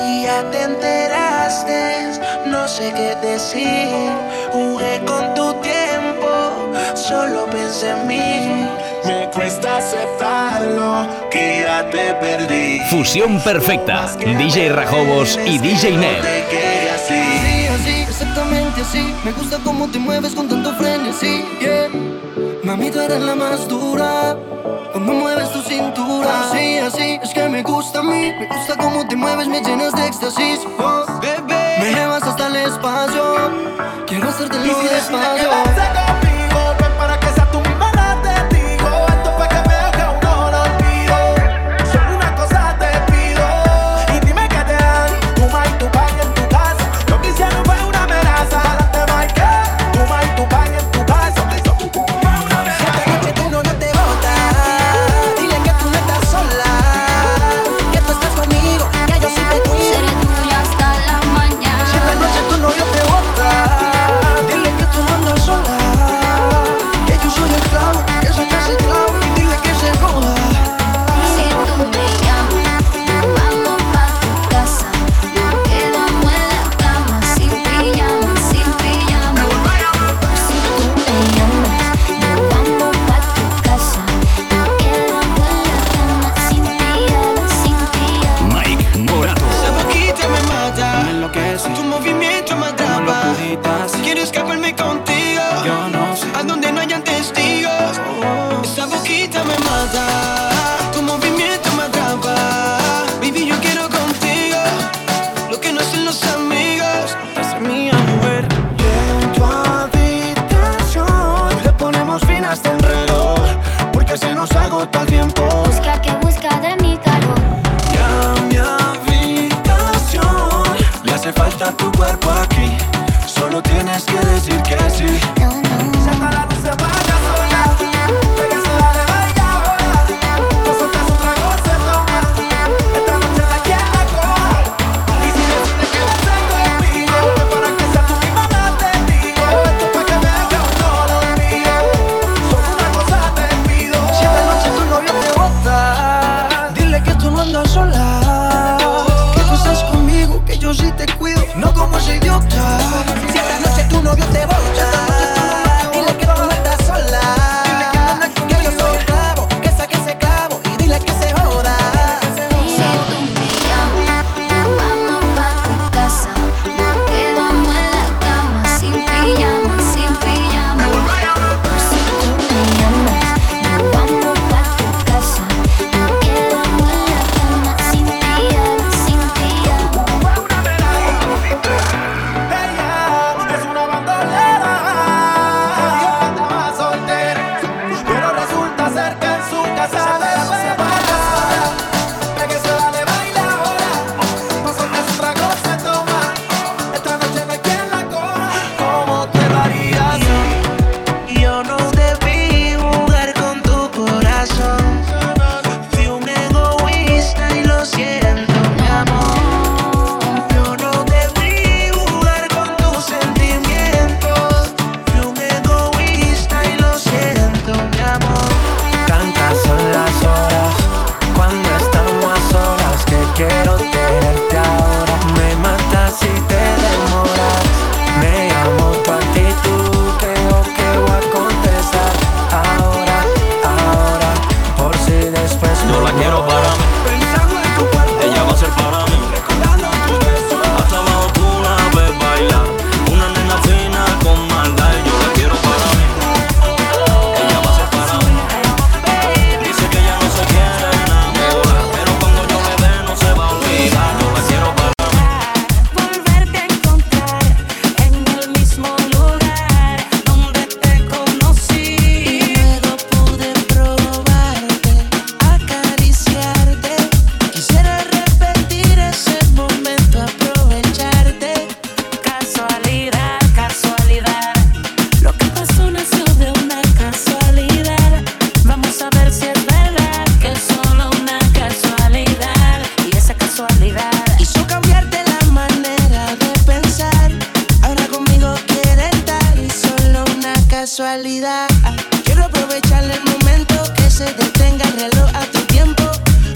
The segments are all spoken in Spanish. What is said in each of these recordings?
y ya te enteraste. No sé qué decir. Jugué con tu tiempo, solo pensé en mí. Me cuesta aceptarlo, que ya te perdí. Fusión perfecta. DJ Rajobos y DJ Ned. Sí, así, exactamente así. Me gusta cómo te mueves con tanto frenesí. Yeah. Mami, tú eres la más dura. Cuando mueves tu cintura. Sí, así, es que me gusta a mí. Me gusta cómo te mueves, me llenas de éxtasis. Oh, bebé, me llevas hasta el espacio. Quiero hacerte lo despacio.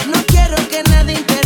No quiero que nadie interrumpa y dile a tu amiga de mi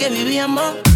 que vivíamos.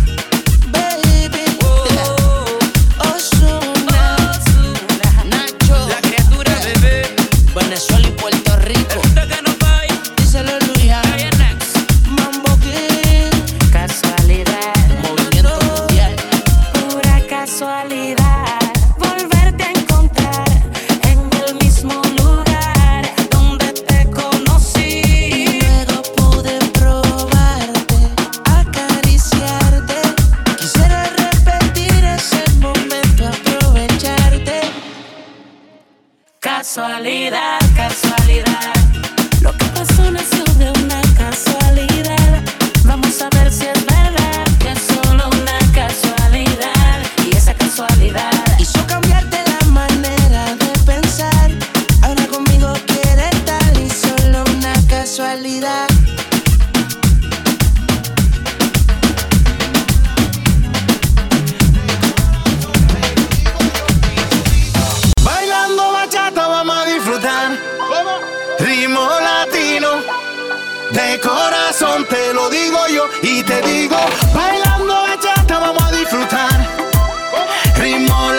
Amor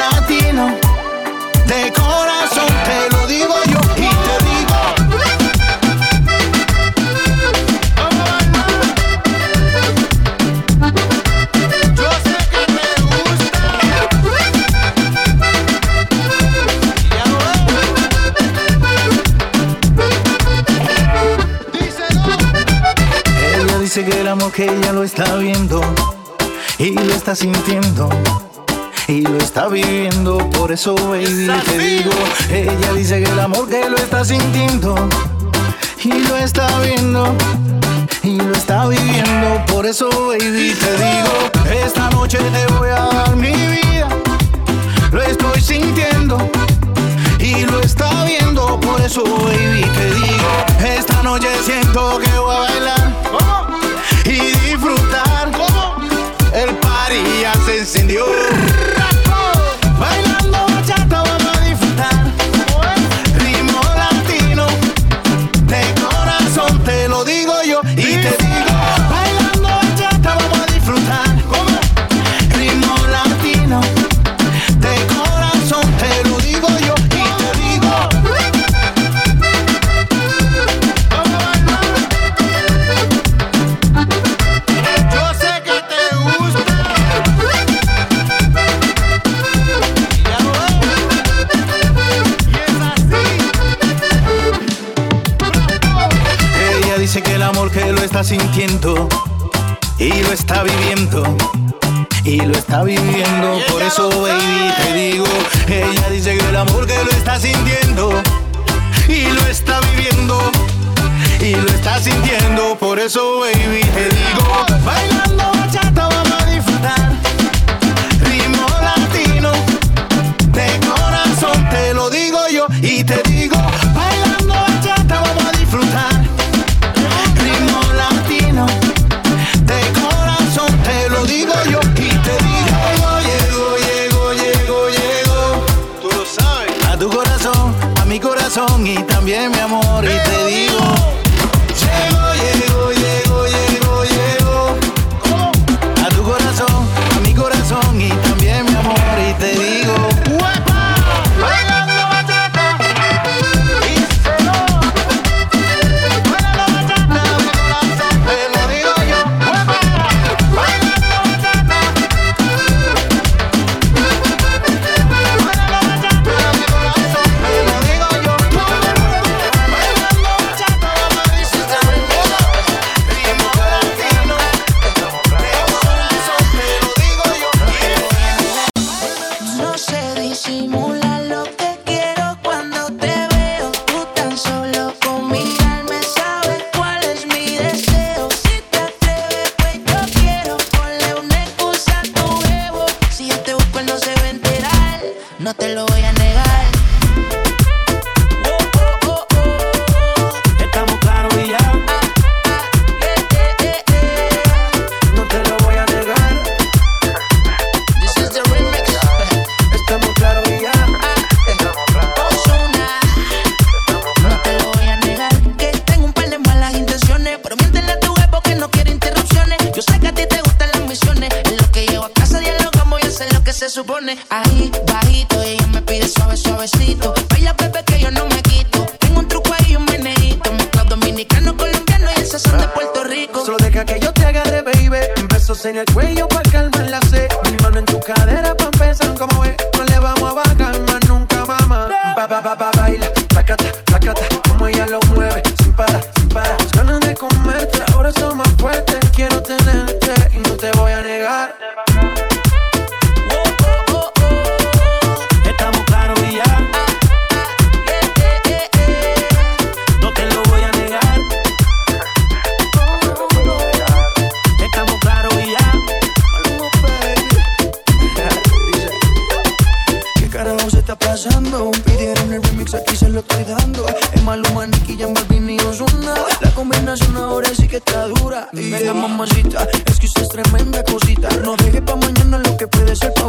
hace que vivíamos. sintiendo y lo está viviendo. Por eso, baby, te digo, ella dice que el amor que lo está sintiendo y lo está viendo y lo está viviendo. Por eso, baby, te digo, esta noche te voy a dar mi vida. Lo estoy sintiendo y lo está viendo. Por eso, baby, te digo, esta noche siento que voy a bailar y disfrutar. El party ya se encendió. Está viviendo, por eso baby te digo Ella dice que el amor que lo está sintiendo Y lo está viviendo y lo está sintiendo, por eso baby mi corazón y también mi amor. Y te digo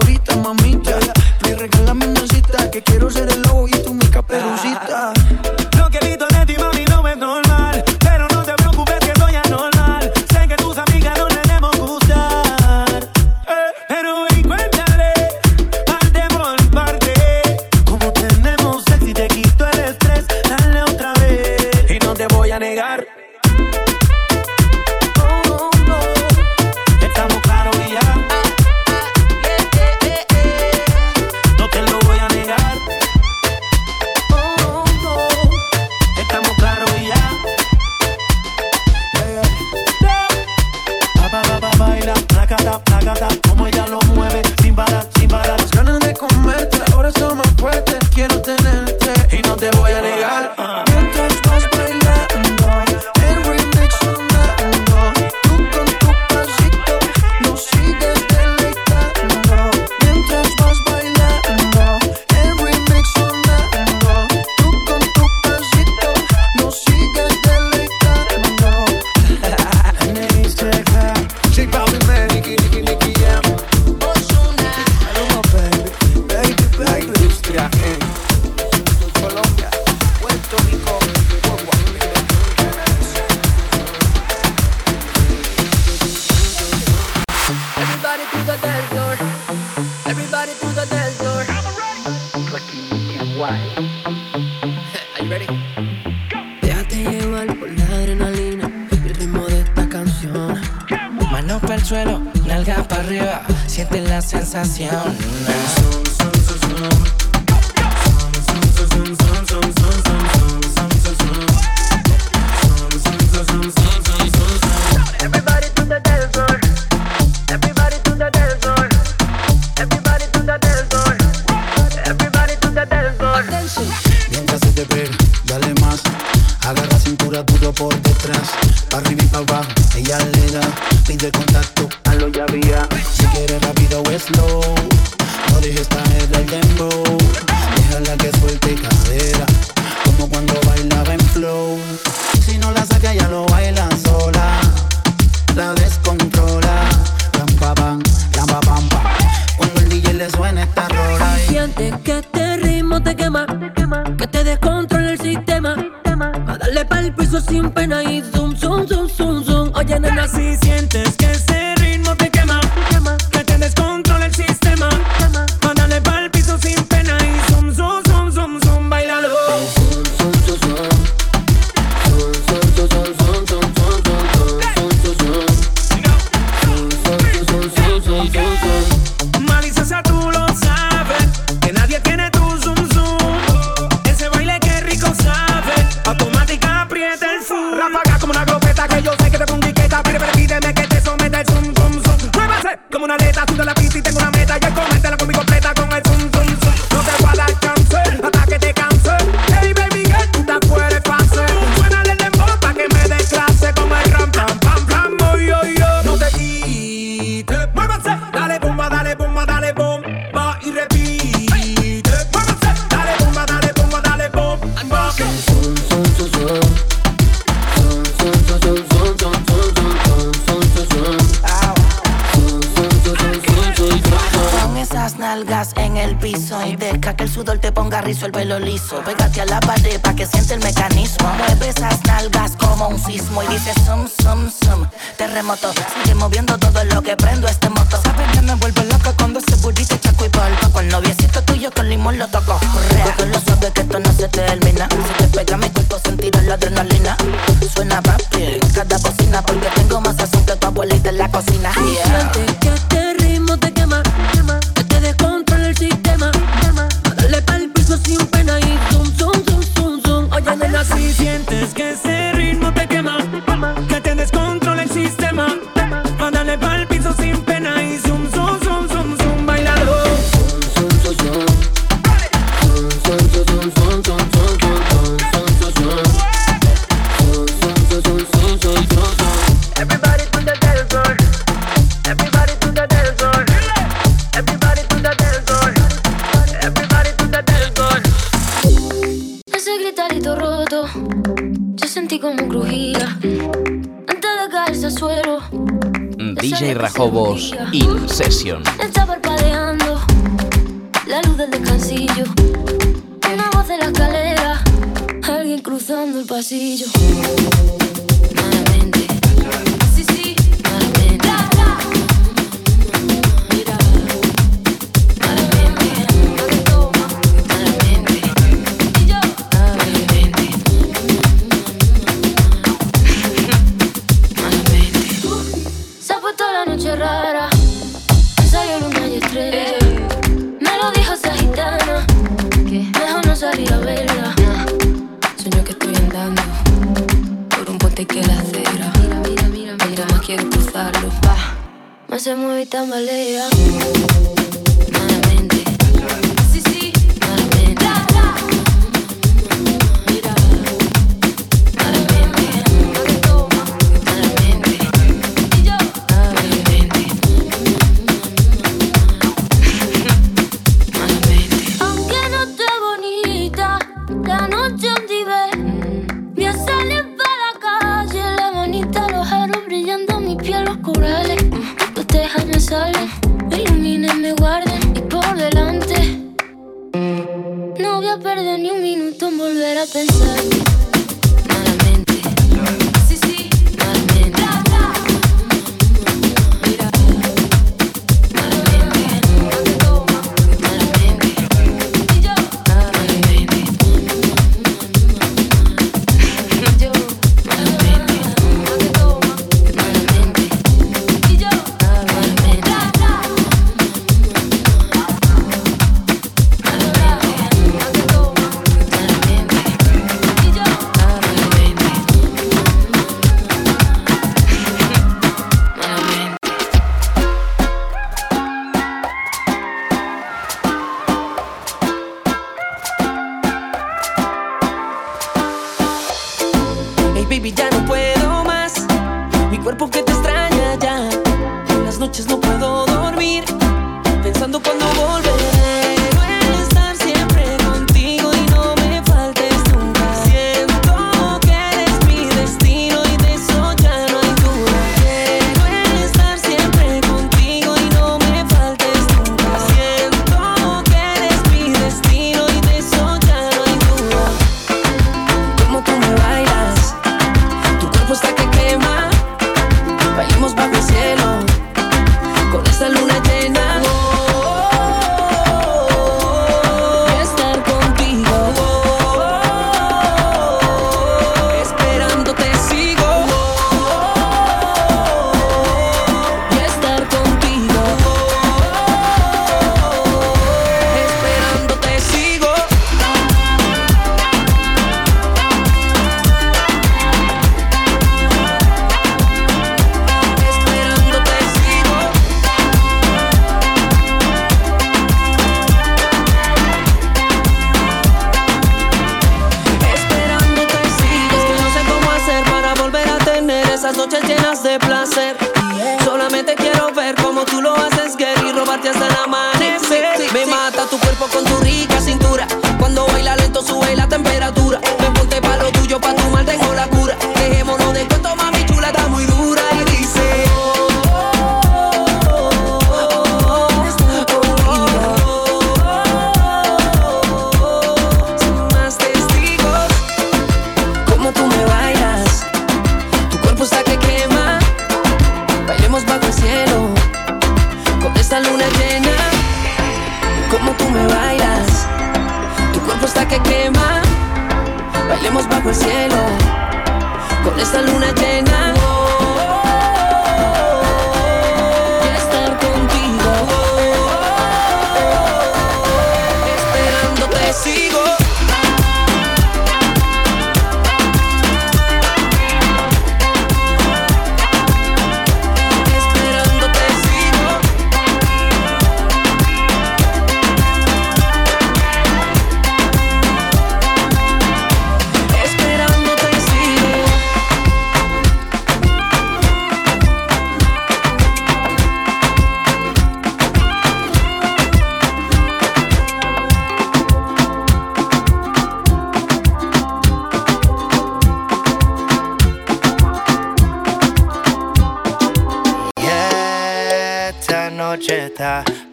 favorita, mamita. Me regalas mi nacita, que quiero ser el lobo y tú mi caperucita. sin pena y. Yo sentí como crujía antes de caerse al suelo. DJ Rajobos in session. Está parpadeando la luz del descansillo. Una voz de la escalera, alguien cruzando el pasillo. mueve y tambalea.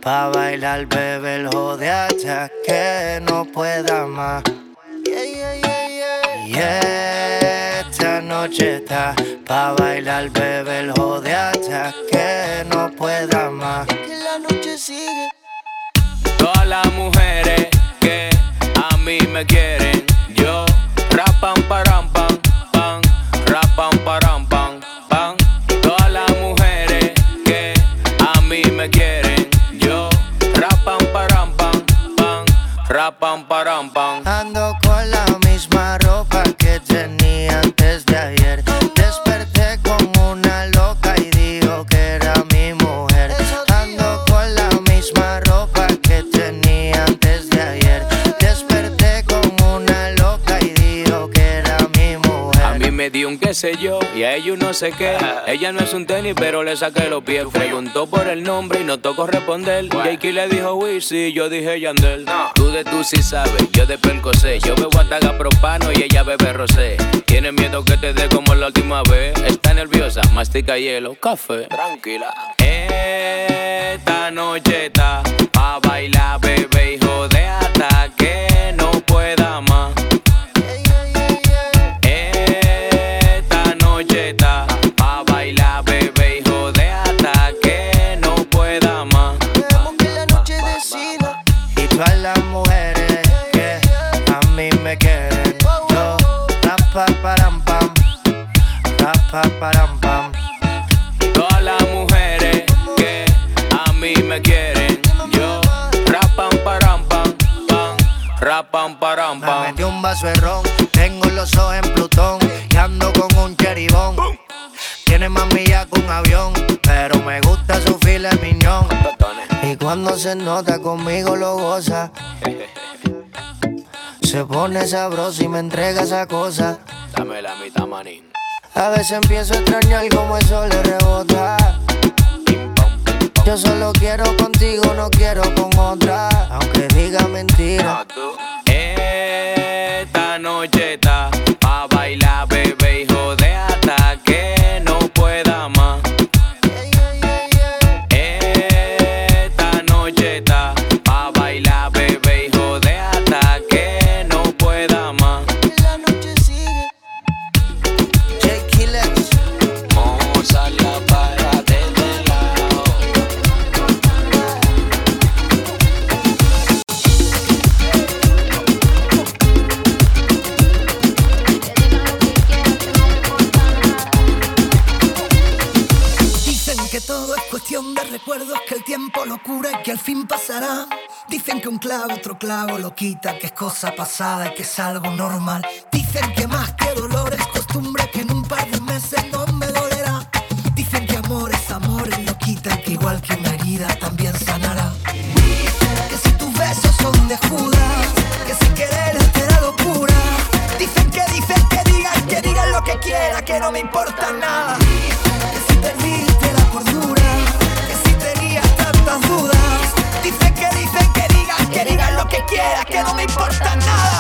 Pa' bailar, bebé, el jode hasta que no pueda más. Y esta noche está pa' bailar, bebé, el jode hasta que no pueda más. Que la noche sigue. Todas las mujeres que a mí me quieren, yo rapan param Un qué sé yo y a ellos no sé qué. Ella no es un tenis, pero le saqué los pies. Preguntó por el nombre y no tocó responder. Jakey le dijo Wizzy, yo dije Yandel. Tú de tú sí sabes, yo de Percocé. Yo bebo ataga propano y ella bebe rosé. Tiene miedo que te dé como la última vez. Está nerviosa, mastica hielo, café. Tranquila. Esta noche está pa' bailar, bebé, hijo de hasta param Me pam. metí un vaso de ron, tengo los ojos en Plutón y ando con un cheribón. Tiene más millas que un avión, pero me gusta su file miñón. Y cuando se nota conmigo lo goza. Se pone sabroso y me entrega esa cosa. Dame la mitad, manín. A veces empiezo a extrañar como eso le rebota. Yo solo quiero contigo, no quiero con otra. Aunque diga mentira. Dicen que un clavo otro clavo lo quita, que es cosa pasada y que es algo normal. Dicen que más que dolor es costumbre, que en un par de meses no me dolerá. Dicen que amor es amor y lo quita, que igual que una herida también sanará. Que si tus besos son de Judas, que si querer te da locura. Dicen que dicen que digan, que digan lo que quieran, que no me importa nada. No me importa nada.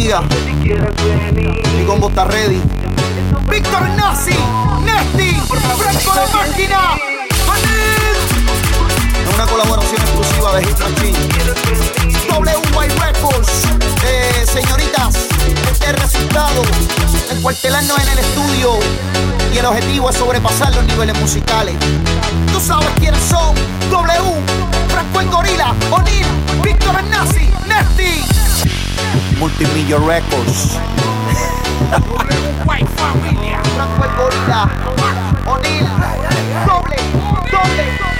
vida. Mi combo está ready. Víctor Nazi, Nesti, Franco de Máquina, Es una colaboración exclusiva de Hit Machine. WY Records, eh, señoritas, este es el resultado. Encuartelarnos en el estudio y el objetivo es sobrepasar los niveles musicales. Tú sabes quiénes son, W, Franco en Gorila, O'Neill, Víctor Nazi, Nesti. Multimillo Records. Familia. Doble. Doble.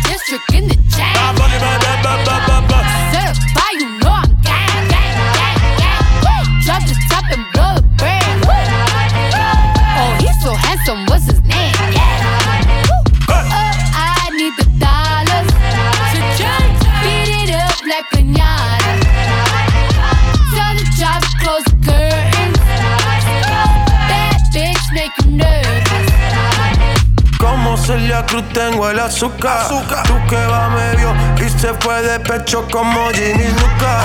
District in the chain. Certified, you know I'm gang, gang, gang, gang. Drop the top and blow the brand. Oh, he's so handsome, what's his Celia Cruz tengo el azúcar. Tú que va medio y se fue de pecho como Ginny Luca.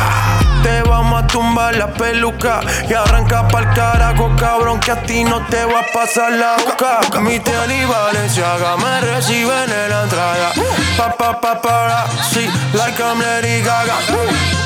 Te vamos a tumbar la peluca y arranca pa'l carajo, cabrón, que a ti no te va a pasar la boca. Mi tele y Valenciaga me reciben en la entrada. Pa, pa, pa, sí, like I'm Lady Gaga.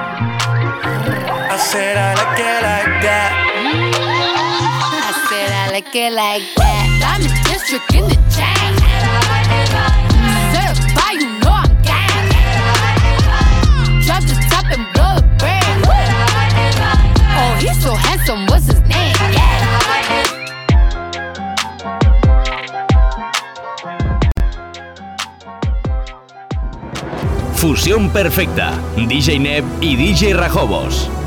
I said I like it like that. I said I like it like that. Diamond district in the chain. Certified, you know I'm gang. Drop the top and blow the brand. Oh, he's so handsome, what's his name? Fusión perfecta. DJ Neb y DJ Rajobos.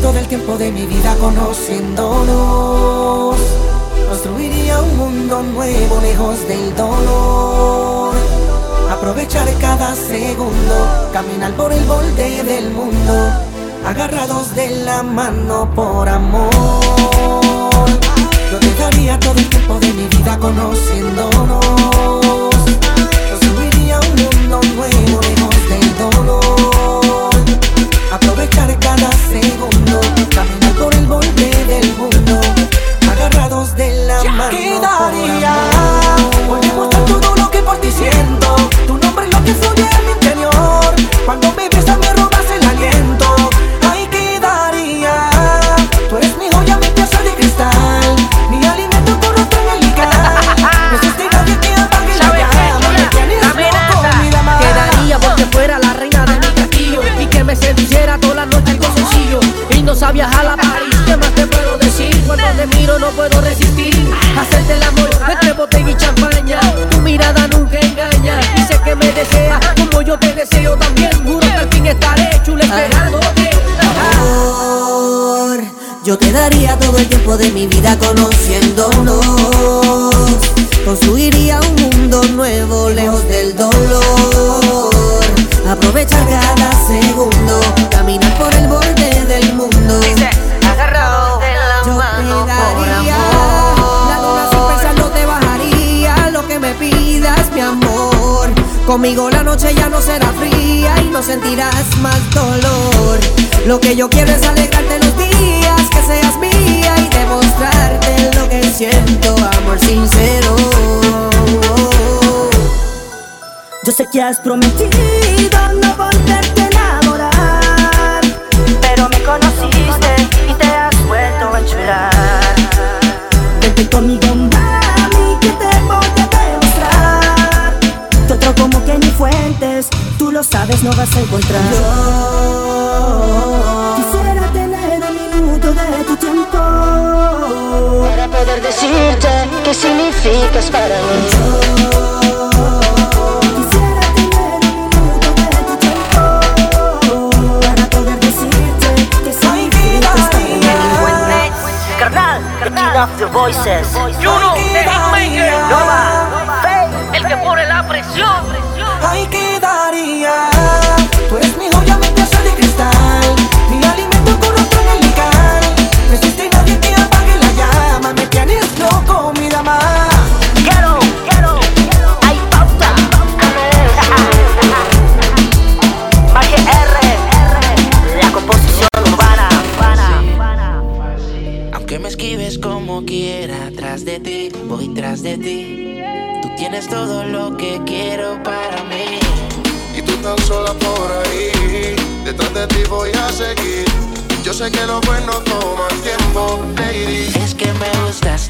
Todo el tiempo de mi vida conociéndonos. Construiría un mundo nuevo lejos del dolor. Aprovechar cada segundo, caminar por el borde del mundo, agarrados de la mano por amor. Yo te daría todo el tiempo de mi vida conociéndonos. Construiría un mundo nuevo lejos del dolor. Aprovechar cada segundo, no, no puedo resistir. Hacerte el amor entre botella y champaña. Tu mirada nunca engaña. Y sé que me deseas como yo te deseo también. Juro que al fin estaré chula ah. esperándote. Amor, yo quedaría todo el tiempo de mi vida conociéndonos. Construiría un mundo nuevo lejos del dolor. Conmigo la noche ya no será fría y no sentirás más dolor. Lo que yo quiero es alegrarte los días, que seas mía y demostrarte lo que siento, amor sincero. Yo sé que has prometido no volverte no vas a encontrar. Yo quisiera tener un minuto de tu tiempo para poder decirte qué significas para mí. Yo Turn off the voices. sé que lo bueno toma tiempo, lady. Es que me gustas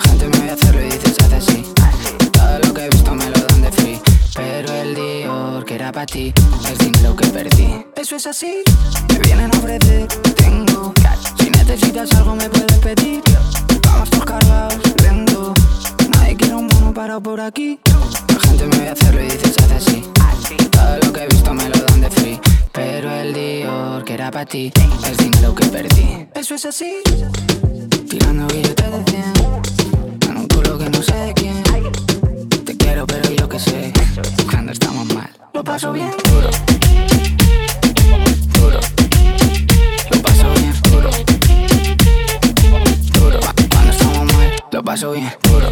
gente me ve hacerlo y dices hace así. Todo lo que he visto me lo dan de free. Pero el Dior que era para ti, el dinero que perdí. Eso es así, me vienen a ofrecer, tengo cash. Si necesitas algo me puedes pedir. Vamos todos cargados, lento. Nadie quiere un mono parado por aquí. La gente me ve hacerlo y dices hace así. Todo lo que he visto me lo dan de free. Pero el Dior que era para ti, el dinero que perdí. Eso es así. Tirando billetes de 100 En un culo que no sé de quién. Te quiero pero yo qué sé. Cuando estamos mal Lo paso bien. Duro Duro Lo paso bien. Duro Duro Cuando estamos mal Lo paso bien. duro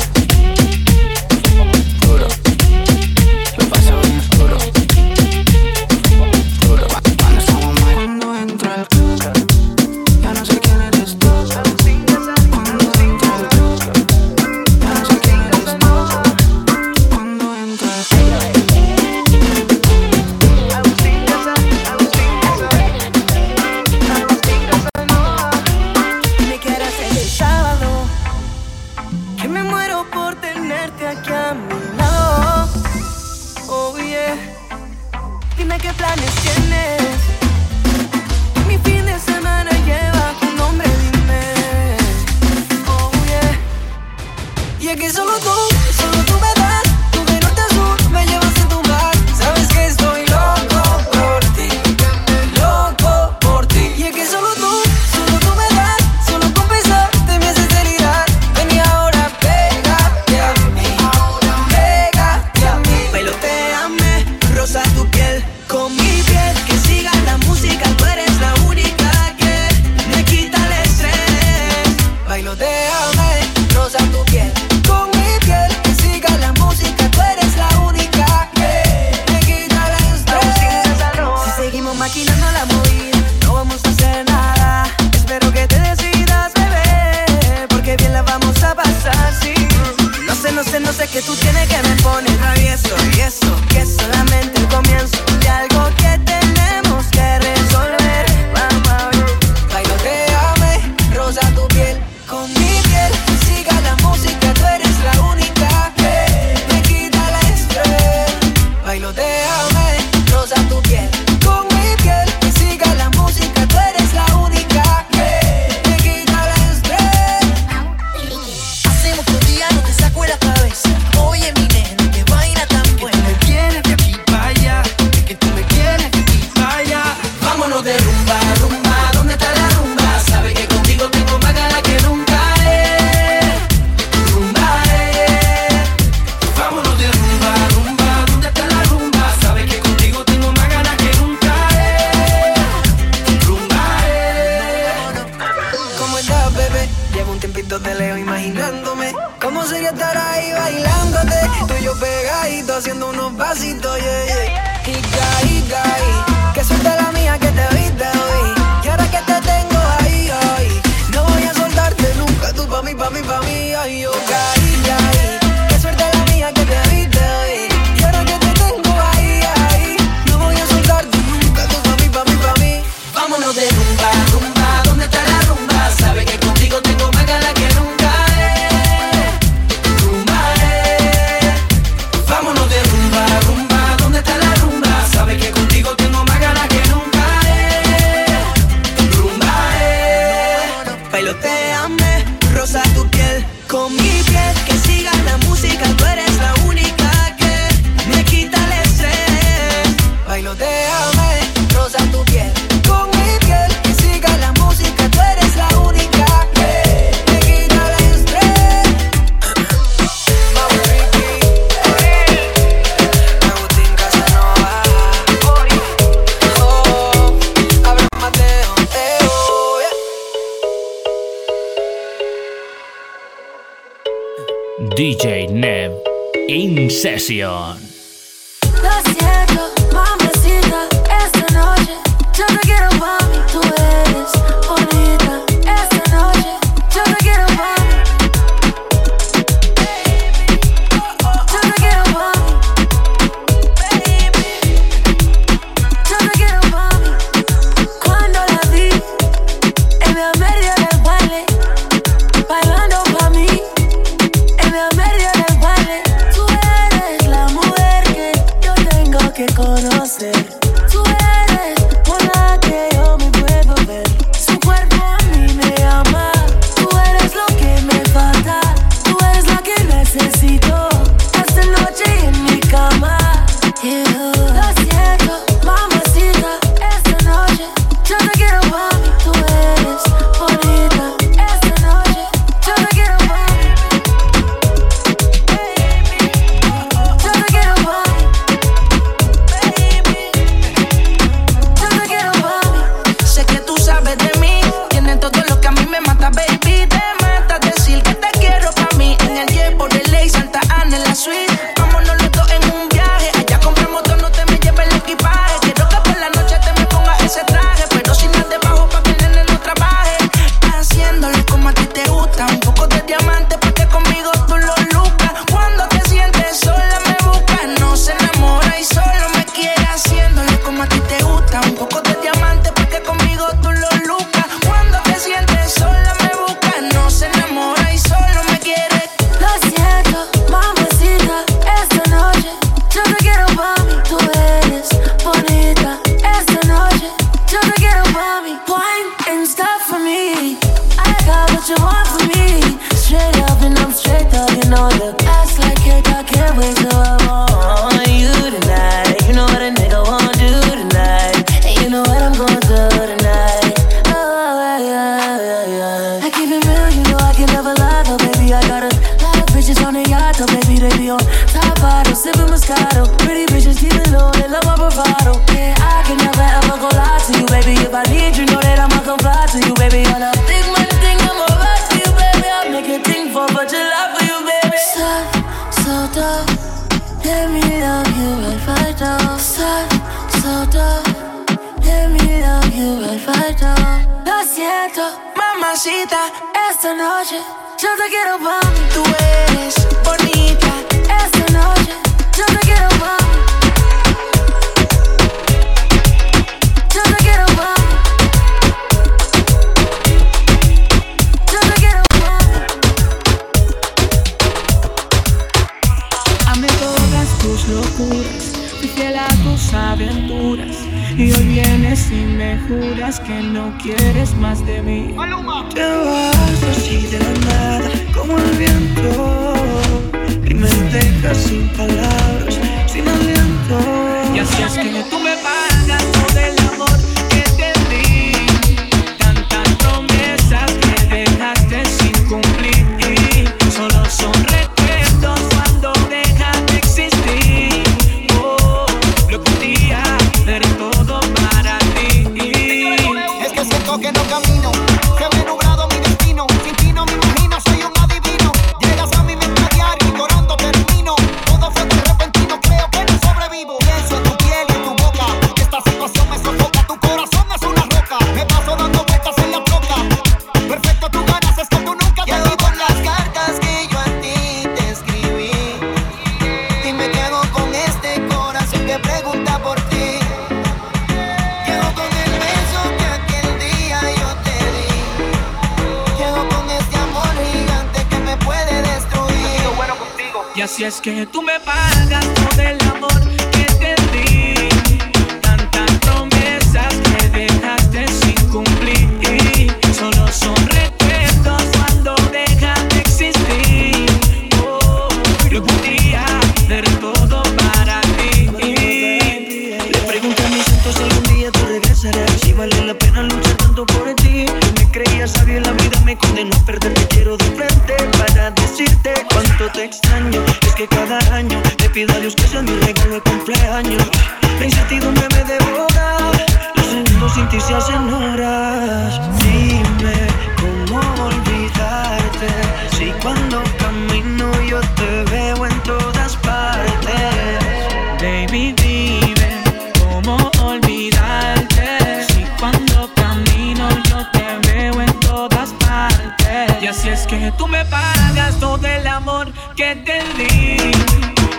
Y así es que tú me pagas todo el amor que te di.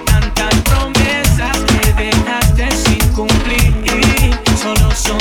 Tantas promesas que dejaste sin cumplir. Solo son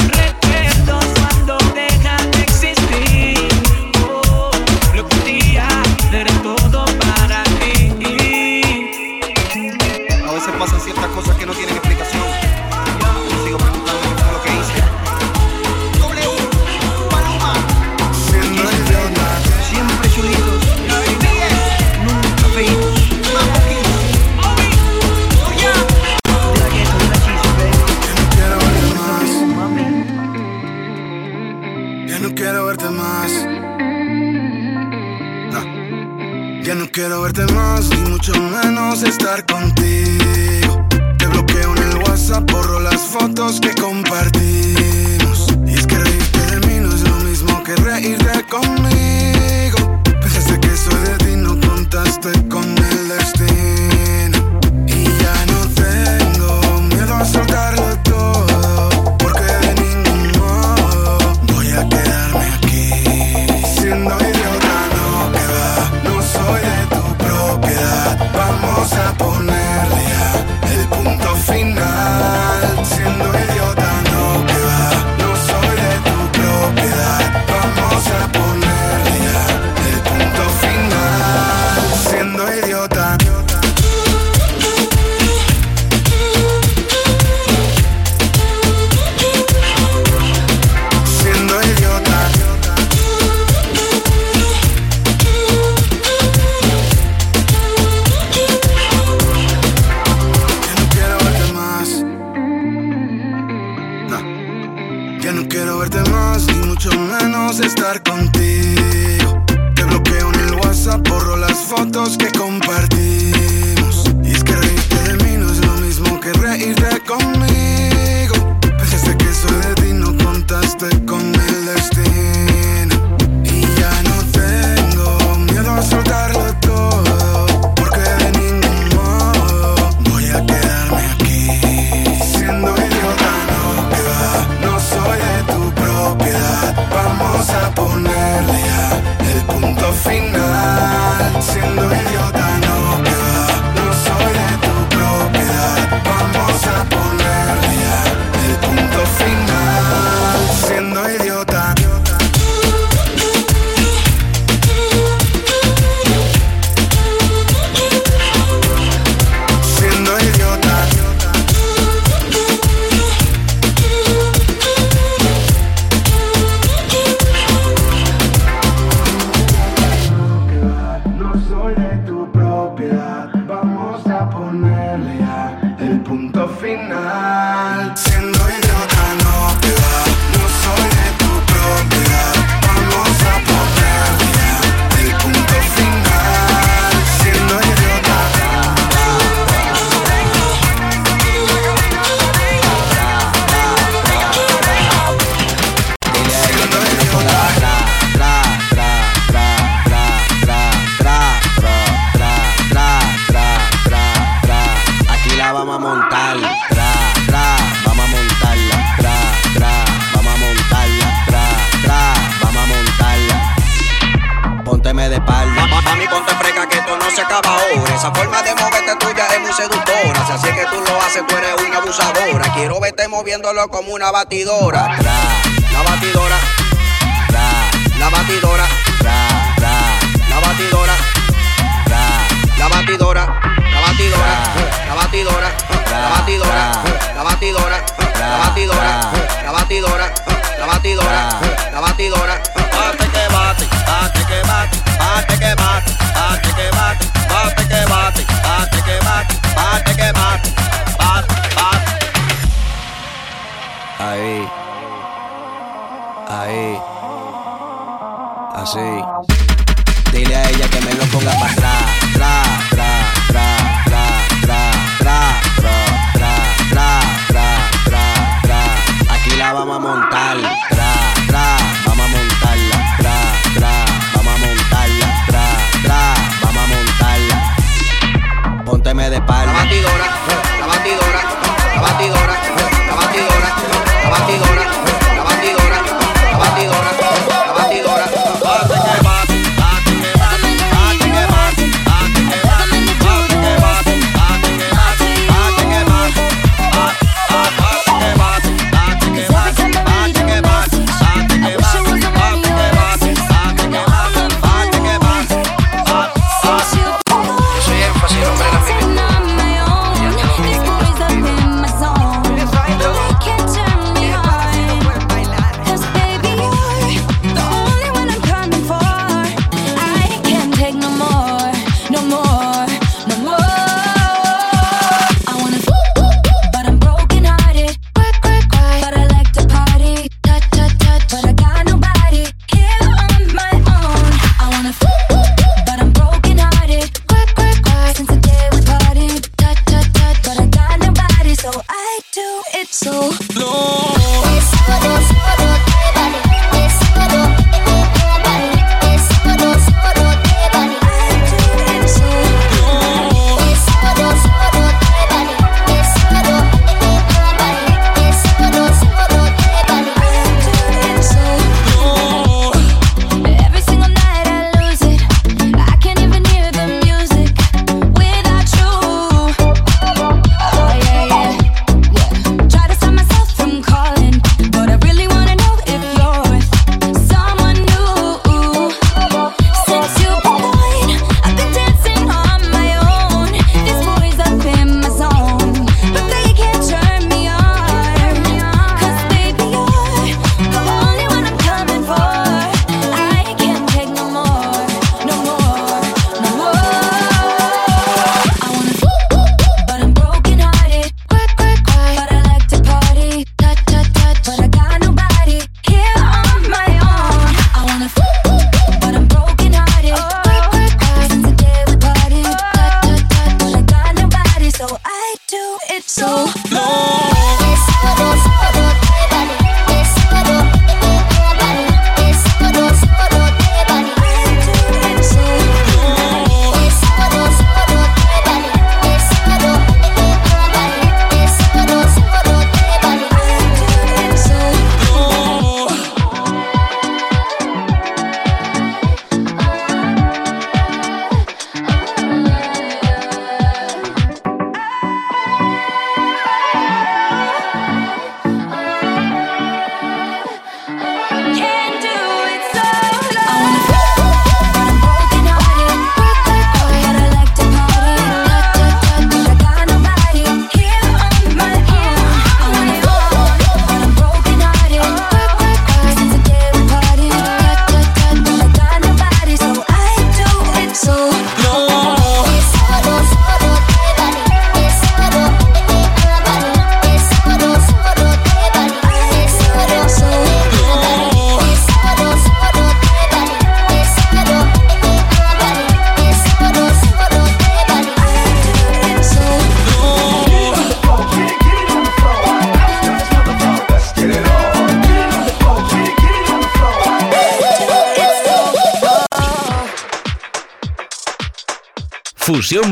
como una batidora.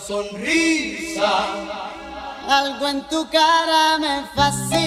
Sonrisa, será tu sonrisa.